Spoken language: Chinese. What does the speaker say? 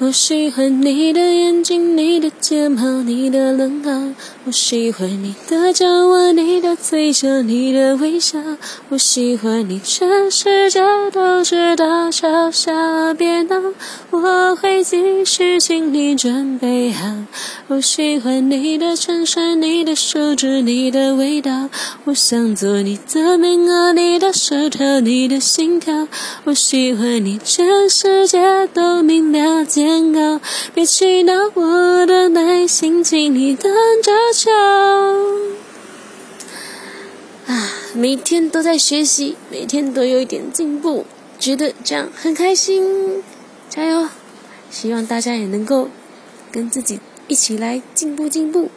我喜欢你的眼睛，你的睫毛，你的冷傲。我喜欢你的酒窝，你的嘴角，你的微笑。我喜欢你，全世界都知道。小小别闹，我会继续，请你准备好。我喜欢你的衬衫，你的手指，你的味道。我想做你的棉袄，你的舌头，你的心跳。我喜欢你，全世界都明了。煎熬，别气恼我的耐心，请你等着瞧。啊，每天都在学习，每天都有一点进步，觉得这样很开心。加油！希望大家也能够跟自己一起来进步进步。